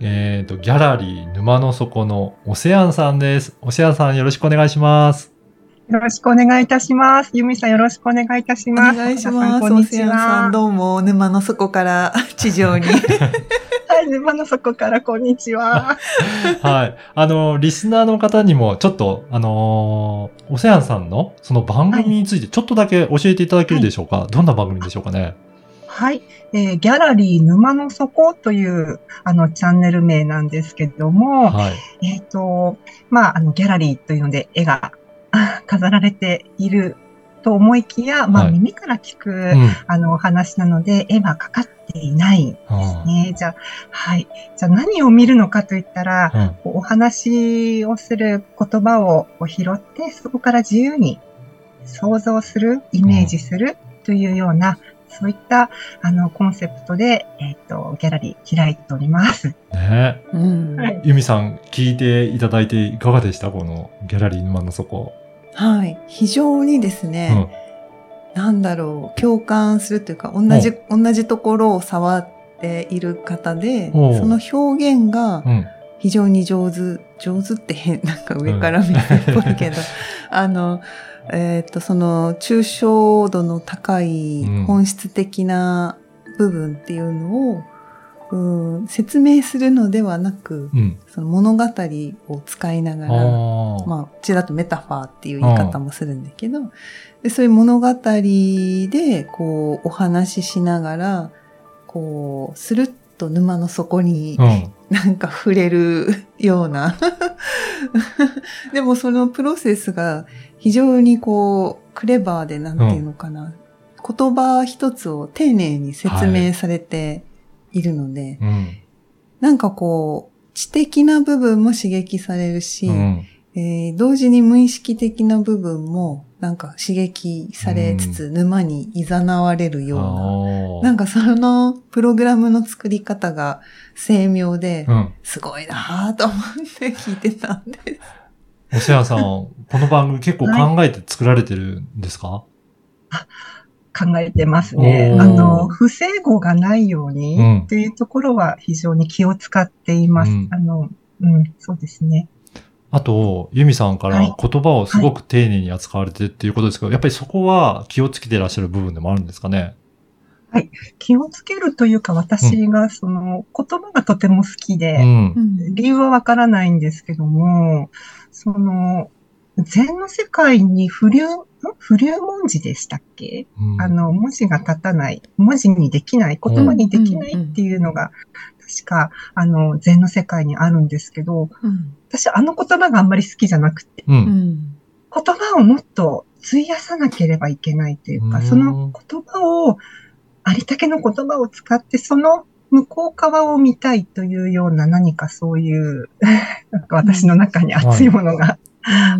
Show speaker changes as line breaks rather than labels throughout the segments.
えっ、と、ギャラリー沼の底のオセアンさんです。オセアンさんよろしくお願いします。
よろしくお願いいたします。ユミさんよろしくお願いいたし
お
ます。
願いします。
んこんにち
オセアンさ
は
ん、。どうも、沼の底から 地上に。
はい、沼の底からこんにちは。
はい。あの、リスナーの方にも、ちょっと、あのーオセアンさんのその番組についてちょっとだけ教えていただけるでしょうか、どんな番組でしょうかね？
はい、えーギャラリー沼の底というあのチャンネル名なんですけども、
はい。
えっ、と、まあ、あのギャラリーというので絵があ飾られていると思いきや、まあ、
はい
耳から聞く、
うん。
あのお話なので絵はかかっていない
あ
ね。じゃあ、はい。じゃあ何を見るのかといったら、
ーうん
お話をする言葉を拾って、そこから自由に想像する、イメージするというような、そういったあのコンセプトで、えっ、と、ギャラリー開いております。
ね
うん。
はい
ゆみさん、聞いていただいていかがでした？このギャラリー沼の底。
はい。非常にです
う
ね、
ん。
なんだろう、共感するというか、同じ、同じところを触っている方で、その表現が
うん。
非常に上手、上手って変、なんか上から見てるっぽいけど、あの、えっ、と、その、抽象度の高い
うん
本質的な部分っていうのを、うん説明するのではなく、
うん。
その物語を使いなが
あ
ら、
あ。
まあ、うちだとメタファーっていう言い方もするんだけど、でそういう物語で、こう、お話ししながら、こう、スルッと沼の底に
うん。
なんか触れるような。でもそのプロセスが非常にこう、クレバーでなんていうのかな。言葉一つを丁寧に説明されているので、
うん。
なんかこう、知的な部分も刺激されるし、
うん。
えー同時に無意識的な部分もなんか刺激されつつ沼に誘われるような。なんかそのプログラムの作り方が精妙で、
うん。
すごいなぁと思って聞いてたんです。
おせやさん、この番組結構考えて作られてるんですか、
考えてますね。あの、不整合がないように、
うん。
っていうところは非常に気を使っています。
うん。
あの、うん、そうですね。
あと、ユミさんから
はい
言葉をすごく丁寧に扱われてるっていうことですけど、やっぱりそこは気をつけてらっしゃる部分でもあるんですかね？
気をつけるというか、私がその言葉がとても好きで、
うん。
理由はわからないんですけども、その、禅の世界に不流、ん？不流文字でしたっけ、
うん。
あの、文字が立たない、文字にできない、言葉にできないっていうのが、確か、あの、禅の世界にあるんですけど、
うん。
私あの言葉があんまり好きじゃなくて、
う。
うんん。
言葉をもっと費やさなければいけないというか、
うん。
その言葉を、ありったけの言葉を使って、その向こう側を見たいというような何かそういう、なんか私の中に熱いものが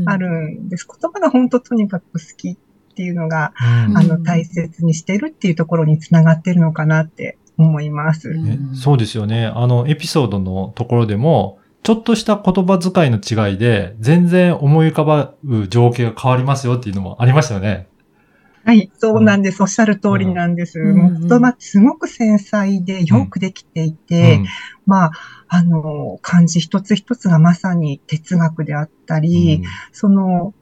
あるんです。言葉が本当とにかく好きっていうのが、
うん
あの、大切にしてるっていうところにつながってるのかなって思います。
うん
ねそうですよね。あの、エピソードのところでも、ちょっとした言葉遣いの違いで、全然思い浮かばう情景が変わりますよっていうのもありましたよね。
はい、そうなんです。おっしゃる通りなんです。
うん
もう言葉すごく繊細でよくできていて、まあ、あの、漢字一つ一つがまさに哲学であったり、その、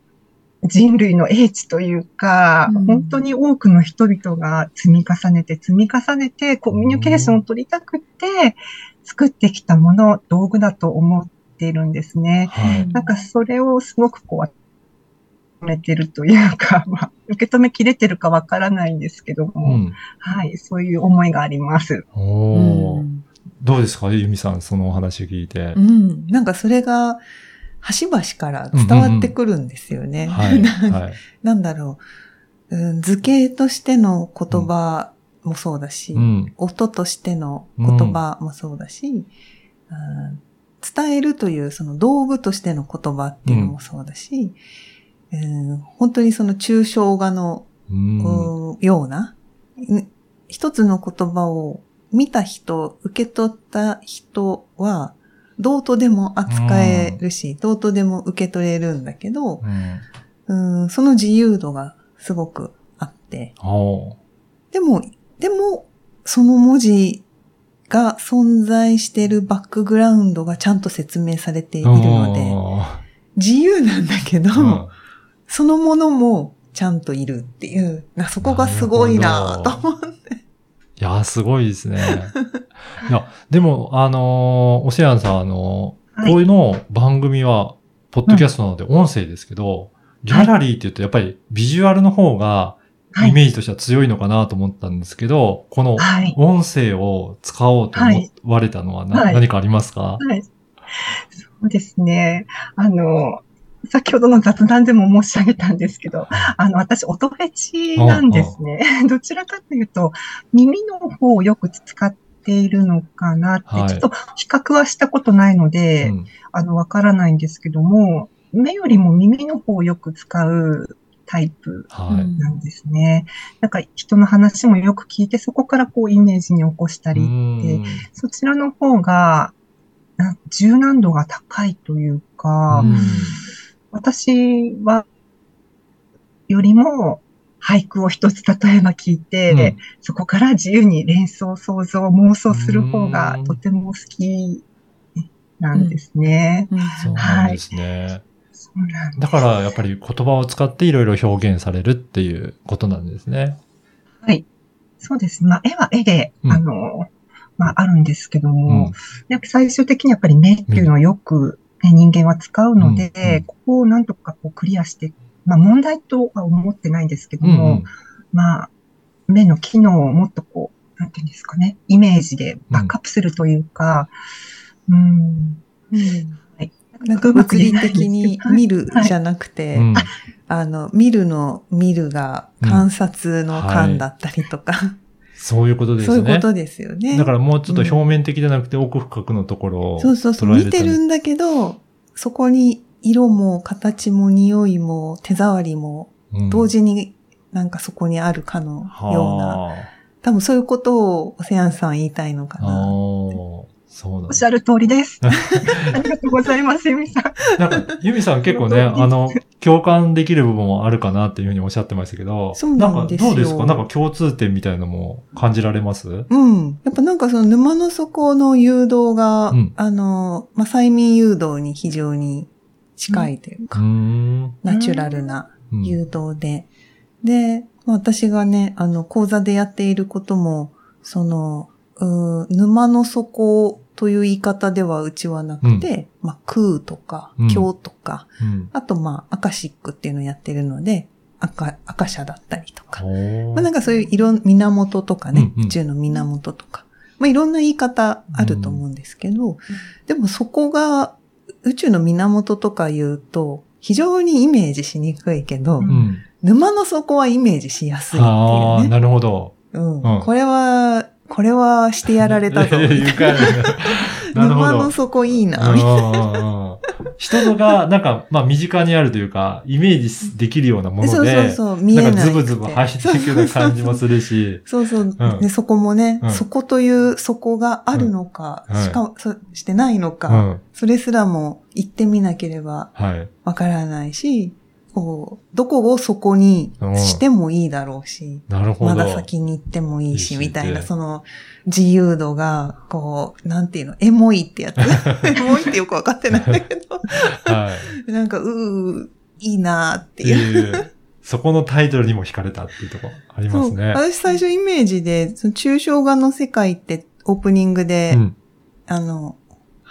人類の英知というか、
うん
本当に多くの人々が積み重ねて積み重ねてコミュニケーションを取りたくって作ってきたもの、道具だと思っているんですね。
はい。
なんかそれをすごくこう、止めてるというか、まあ、受け止めきれてるかわからないんですけど
う
も、
ん。
はい、そういう思いがあります。
おー
うん
どうですかユミさん、そのお話を聞いて。
うん。なんかそれが、端々から伝わってくるんですよね。
はい。
な
はい。
なんだろう、うん。図形としての言葉もそうだし、
うん。
音としての言葉もそうだし、うん伝えるというその道具としての言葉っていうのもそうだし、うん。本当にその抽象画の、
う
ような、ん一つの言葉を見た人、受け取った人は、どうとでも扱えるし、どうとでも受け取れるんだけど、
うん。
うんその自由度がすごくあって、でも、でも、その文字が存在しているバックグラウンドがちゃんと説明されているので、自由なんだけど、
うん
そのものもちゃんといるっていう、なそこがすごいなと思って。
いやー、すごいですね。いや、でも、あのーオセアンさん、あのー
はい
こういうの番組は、ポッドキャストなので音声ですけど、ギャラリーって言うとやっぱりビジュアルの方が
はい
イメージとしては強いのかなと思ったんですけど、この
はい。
音声を使おうと思われたのはな、
はい
何かありますか？
はい。そうですね。あの、先ほどの雑談でも申し上げたんですけど、あの、私、音フェチなんですね。どちらかというと、耳の方をよく使っているのかなって、
はい。
ちょっと比較はしたことないので、
うん。
あの、わからないんですけども、目よりも耳の方をよく使うタイプなんですね。なんか人の話もよく聞いて、そこからこうイメージに起こしたり、
うん。
そちらの方が、な柔軟度が高いというか、
うん
私は、よりも、俳句を一つ例えば聞いて、
うん
そこから自由に連想、想像、妄想する方が
うん
とても好きなんですね。
そうなんですね。
そうなんです
だから、やっぱり言葉を使っていろいろ表現されるっていうことなんですね。
はい。そうです。まあ、絵は絵で、
うん
あの、まあ、あるんですけど
う
も、
ん。
やっぱ最終的にやっぱり目っていうのをよく、ね人間は使うので、
うんうん。
ここをなんとかこうクリアして、まあ問題とは思ってないんですけども、
うんうん。
まあ、目の機能をもっとこう、なんていうんですかね、イメージでバックアップするというか、うん、
うん。
はい。
なんか物理的に見るじゃなくて、
うん。
あの、見るの見るが観察の観だったりとか、
そういうことですね。
そういうことですよね。
だからもうちょっと表面的じゃなくて奥深くのところを
そうそうそう、見てるんだけど、そこに色も形も匂いも手触りも
うん。
同時になんかそこにあるかのような、
は
多分そういうことをオセアンさん言いたいのかな。
ーそう
おっしゃる通りです。ありがとうございます、ゆみさん。
なんか、ユミさん結構ね、あの、共感できる部分もあるかなっていうふうにおっしゃってましたけど、
そうなんです
どうですか？なんか共通点みたいのも感じられます？
うん。やっぱなんかその沼の底の誘導が、
うん
あの、まあ、催眠誘導に非常に近いというか、
ん。
ナチュラルな
うん
誘導で。で、まあ私がね、あの、講座でやっていることも、その、うー沼の底という言い方ではうちはなくて、まあ空とか
うん、
経とか、
うん。
あとまあアカシックっていうのをやってるので、赤、赤社だったりとか。まあなんかそういう色、源とかね、
うんうん
宇宙の源とか。まあいろんな言い方あると思うんですけど、でもそこが宇宙の源とか言うと、非常にイメージしにくいけど、
うん
うん。
沼の底はイメージしやすいって
ああ、
いうね。
なるほど。
うん
うん
これは、これはしてやられたぞ。沼の
ど。
底いいな。
うんうんうん人のが、なんか、まあ、身近にあるというか、イメージできるようなもので、
そうそうそう、見え
な
なんい。
かズブズブ入っていくような感じもするし、
そうそう、
ん
ね。そこもね、
うん
そこという、そこがあるのか、しかも、そしてないのか、
うん。
それすらも行ってみなければ
はい。
わからないし、こう、どこをそこにしてもいいだろうし、
なるほど。
まだ先に行ってもいいし、みたいな、
で
その自由度が、こう、なんていうの、エモいってやつ？エモいってよくわかってないんだけど、
はい。
なんか、うー、いいなーっていう。
そこのタイトルにも惹かれたっていうところありますね。
私最初イメージで、その抽象画の世界ってオープニングで、
うん。
あの、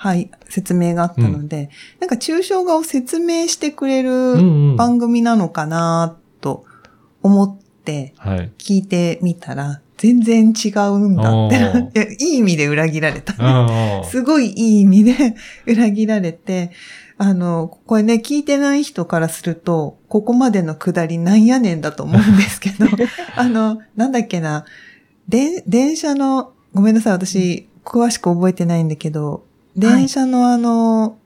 はい、説明があったので、なんか抽象画を説明してくれ
うん
る
うん。
番組なのかなと思って
はい。
聞いてみたら、全然違うんだっていや。いい意味で裏切られた。
うんうん。
すごいいい意味で 裏切られて、あの、これね、聞いてない人からすると、ここまでのくだりなんやねんだと思うんですけど、あの、なんだっけな、で、電車の、ごめんなさい、私、詳しく覚えてないんだけど、電車のあの、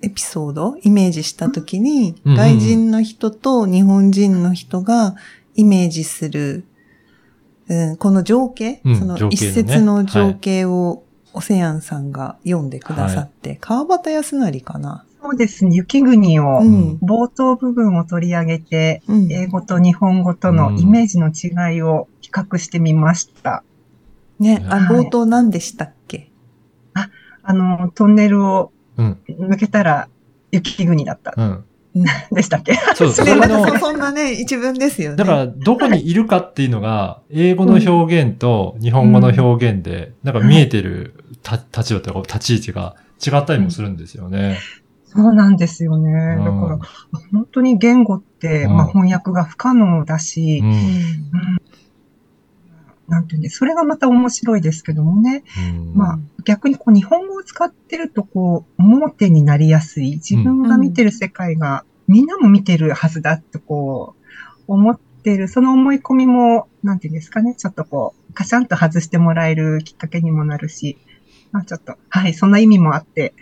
エピソード、イメージしたときに、
うんうん
外人の人と日本人の人がイメージする、うん、この情景、
うん
その
情景のね
一節の情景を、オセアンさんが読んでくださって、川端康成かな？
そうですね、雪国を
うん。
冒頭部分を取り上げて、
うん。
英語と日本語とのイメージの違いを比較してみました。
ね、あ、
はい
冒頭何でしたっけ？
あの、トンネルを
うん。
抜けたら雪国だった。
うん。
うん。
でしたっけ？
そう、そ
ね、
れの
またそ、そんなね、一文ですよね。
だから、どこにいるかっていうのが、英語の表現と日本語の表現で、なんか見えてるた立場とか立ち位置が違ったりもするんですよね。
そうなんですよね。だから、
うん
本当に言語って、
うん
まあ、翻訳が不可能だし、
うん。
なんていうんで、それがまた面白いですけどもね。
うん
まあ、逆にこう日本語を使ってると、こう、盲点になりやすい。自分が見てる世界が、みんなも見てるはずだってこう、思ってる、その思い込みも、なんていうんですかね、ちょっとこう、カシャンと外してもらえるきっかけにもなるし、まあちょっと、はい、そんな意味もあって、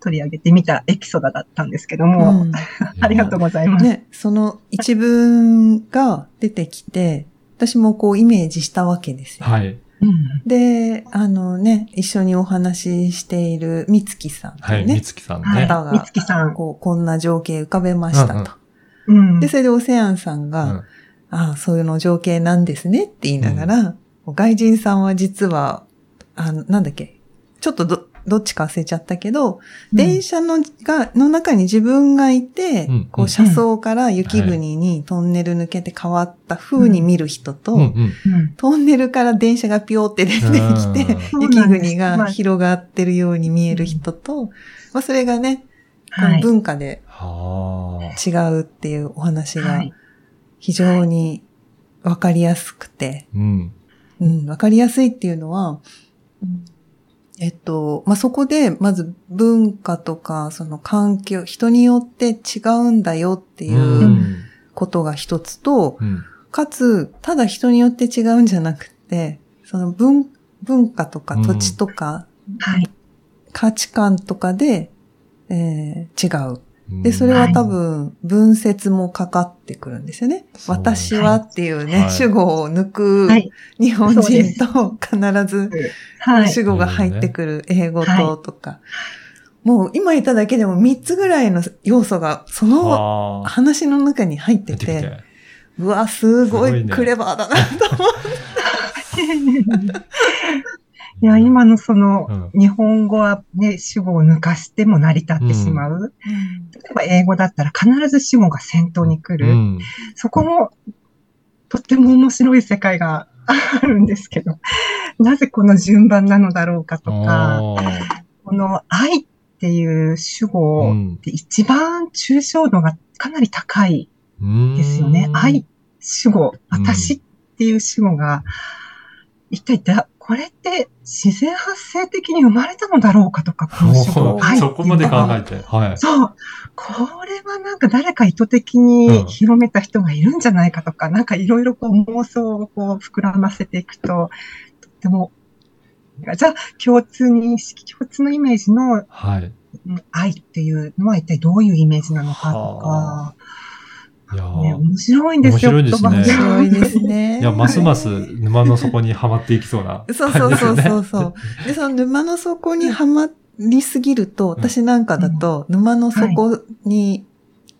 取り上げてみたエピソードだったんですけども、
うん
ありがとうございます。
ね、その一文が出てきて、私もこうイメージしたわけですよ。
はい。
うん
で、あのね、一緒にお話ししているみつきさん
い。
ね、
みつきさん
はい
ね。
方が
みつきさん。
こう、こんな情景浮かべましたと。
うんうん
うん。
で、それでオセアンさんが、
うん
ああ、そういうの情景なんですねって言いながら、外人さんは実は、あの、なんだっけ、ちょっとど、どっちか忘れちゃったけど、電車のが、の中に自分がいて、
うん。
こう、車窓から雪国にトンネル抜けて変わった風に見る人と、
うん。うん。
うん。
トンネルから電車がピョーって出てきて、
うん
雪国
まあ
が広がってるように見える人と、まあ、それがね、この
はい。
文化で
はあ。
違うっていうお話が
はい。
非常にわかりやすくて、
うん。
うん、わかりやすいっていうのは、えっと、まあ、そこで、まず文化とか、その環境、人によって違うんだよっていううんことが一つと、
うん。
かつ、ただ人によって違うんじゃなくて、その文、文化とか
うん
土地とか、
はい。
価値観とかで、えー違う。
うん
で、それは多分、分節もかかってくるんですよね。
そう
私はっていうね、
はい
主語を抜く
はい。
日本人と必ず
はい。
主語が入ってくる英語
はい
ととか。もう今言っただけでも3つぐらいの要素がその
はあ。
話の中に入ってて。うわ、すご
い
クレバーだなと思
いや、今のその、
うん
日本語はね、主語を抜かしても成り立ってしまう。例えば英語だったら必ず主語が先頭に来る。
うん。
そこも、とっても面白い世界があるんですけど、なぜこの順番なのだろうかとか、この愛っていう主語
うん
って一番抽象度がかなり高いですよね。
うん
愛、主語、
うん
私っていう主語が、一体だ、これって自然発生的に生まれたのだろうかとか、この主語
お、
愛
ー そこまで考
え
えて。はい。
そう。これはなんか誰か意図的
うん
に広めた人がいるんじゃないかとか、なんかいろいろこう妄想をこう膨らませていくと、とっても、じゃあ共通認識、共通のイメージの
はい。
うん愛っていうのは一体どういうイメージなのかと
は
か、
いやー
ね、面白いんですよ。
面白いですね
う。面白いですね。
いや、ますます沼の底にはまっていきそうな
そうそうそう
感じですよね。
そうそう。で、その沼の底にはまりすぎると、私なんかだと、沼の底に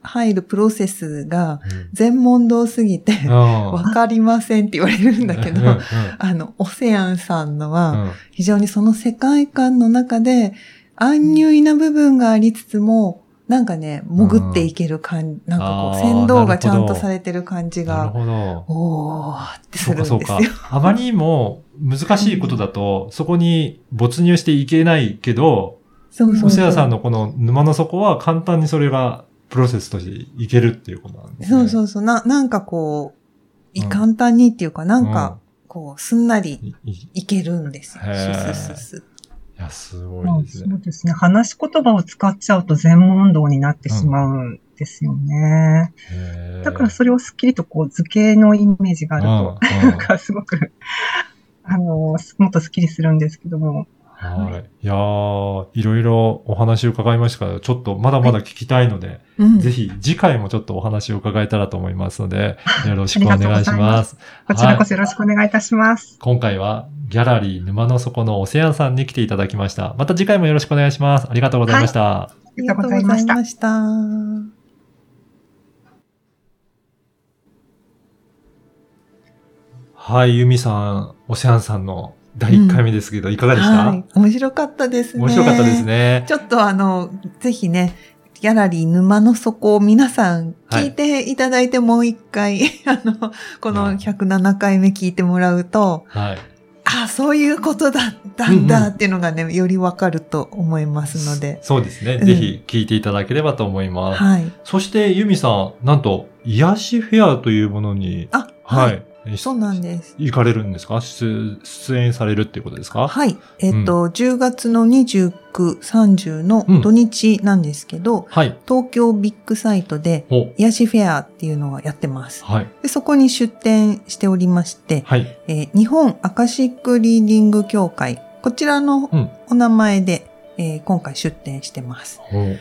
入るプロセスが全問答すぎて、
うん。
わかりませんって言われるんだけど
うんうん、
あの、オセアンさんのは、
うん
非常にその世界観の中で、安入な部分がありつつも、なんかね、潜っていける感じ、なんかこう、先導がちゃんとされてる感じ
なる
が、
ほど。
おーってす
そうかそうか
るんですよ。。
あまりにも難しいことだと、そこに没入していけないけど、
そうそうそう。
おせやさんのこの沼の底は簡単にそれがプロセスとしていけるっていうことなんですね。
そうそうそう。な、なんかこう、
うん
簡単にっていうか、なんか、こう、すんなり
い
けるんですよ。スススス
いや、すご
まあ
いですね。
そうですね。話し言葉を使っちゃうと全問答になってしまうんですよね。
へー
だからそれをすっきりとこう図形のイメージがあると、
うんうん
なんかすごく、あの、もっとすっきりするんですけども、
はい。いやー、いろいろお話を伺いましたから、ちょっとまだまだ聞きたいので、
うん
ぜひ次回もちょっとお話を伺えたらと思いますので、よろしくお願いし
ありがとうござい
ま。
ますこちらこそよろしくお願いいたします。
今回はギャラリー沼の底のオセアンさんに来ていただきました。また次回もよろしくお願いします。ありがとうございました。
ありがとうございました
ありがとうございました。
はい、ユミさん、オセアンさんの第1回目ですけど、いかがでした、
はい。面白かったですね。
面白かったです。ね。
ちょっとあの、ぜひね、ギャラリー沼の底を皆さん聞いていただいてもう一回、あの、この107回目聞いてもらうと、
はい。
あ、そういうことだったん
うんうん
だっていうのがね、よりわかると思いますので。
そうですね。
うん
ぜひ聞いていただければと思います。
はい。
そして、ユミさん、なんと、癒しフェアというものに、
あ、
は
はい。
い。
そうなんです。
行かれるんですか？出出演されるっていうことですか？
はい。えっ、と、10月の29、30の土日なんですけど、
はい。
東京ビッグサイトで、
お、
癒しフェアっていうのをやってます。
はい。
でそこに出展しておりまして、
はい。
えー日本アカシックリーディング協会、こちらの
うん
お名前で、えー今回出展してます。
お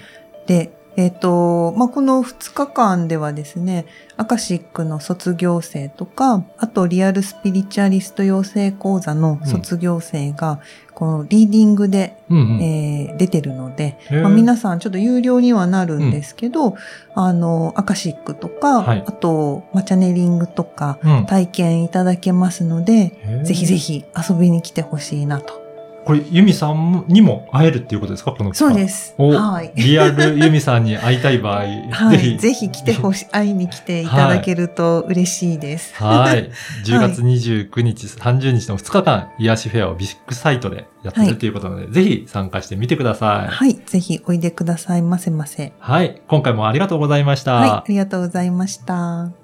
で、えっ、と、まあ、この2日間ではですね、アカシックの卒業生とか、あとリアルスピリチュアリスト養成講座の卒業生が、このリーディングで、
うんうん。
えー出てるので、まあ、皆さんちょっと有料にはなるんですけど、あの、アカシックとか、
はい。
あと、まあチャネリングとか、
うん。
体験いただけますので、ぜひぜひ遊びに来てほしいなと。
これ、ユミさんにも会えるっていうことですか？この期間
そうです。
お
はい。
リアルユミさんに会いたい場合、
はい。
ぜひ。
ぜひ来てほしい、会いに来ていただけると嬉しいです。
はい。10月29日、30日の2日間、癒しフェアをビッグサイトでやってるということなので、ぜひ参加してみてください。
はい。ぜひおいでくださいませませ。
はい。今回もありがとうございました。
はい。ありがとうございました。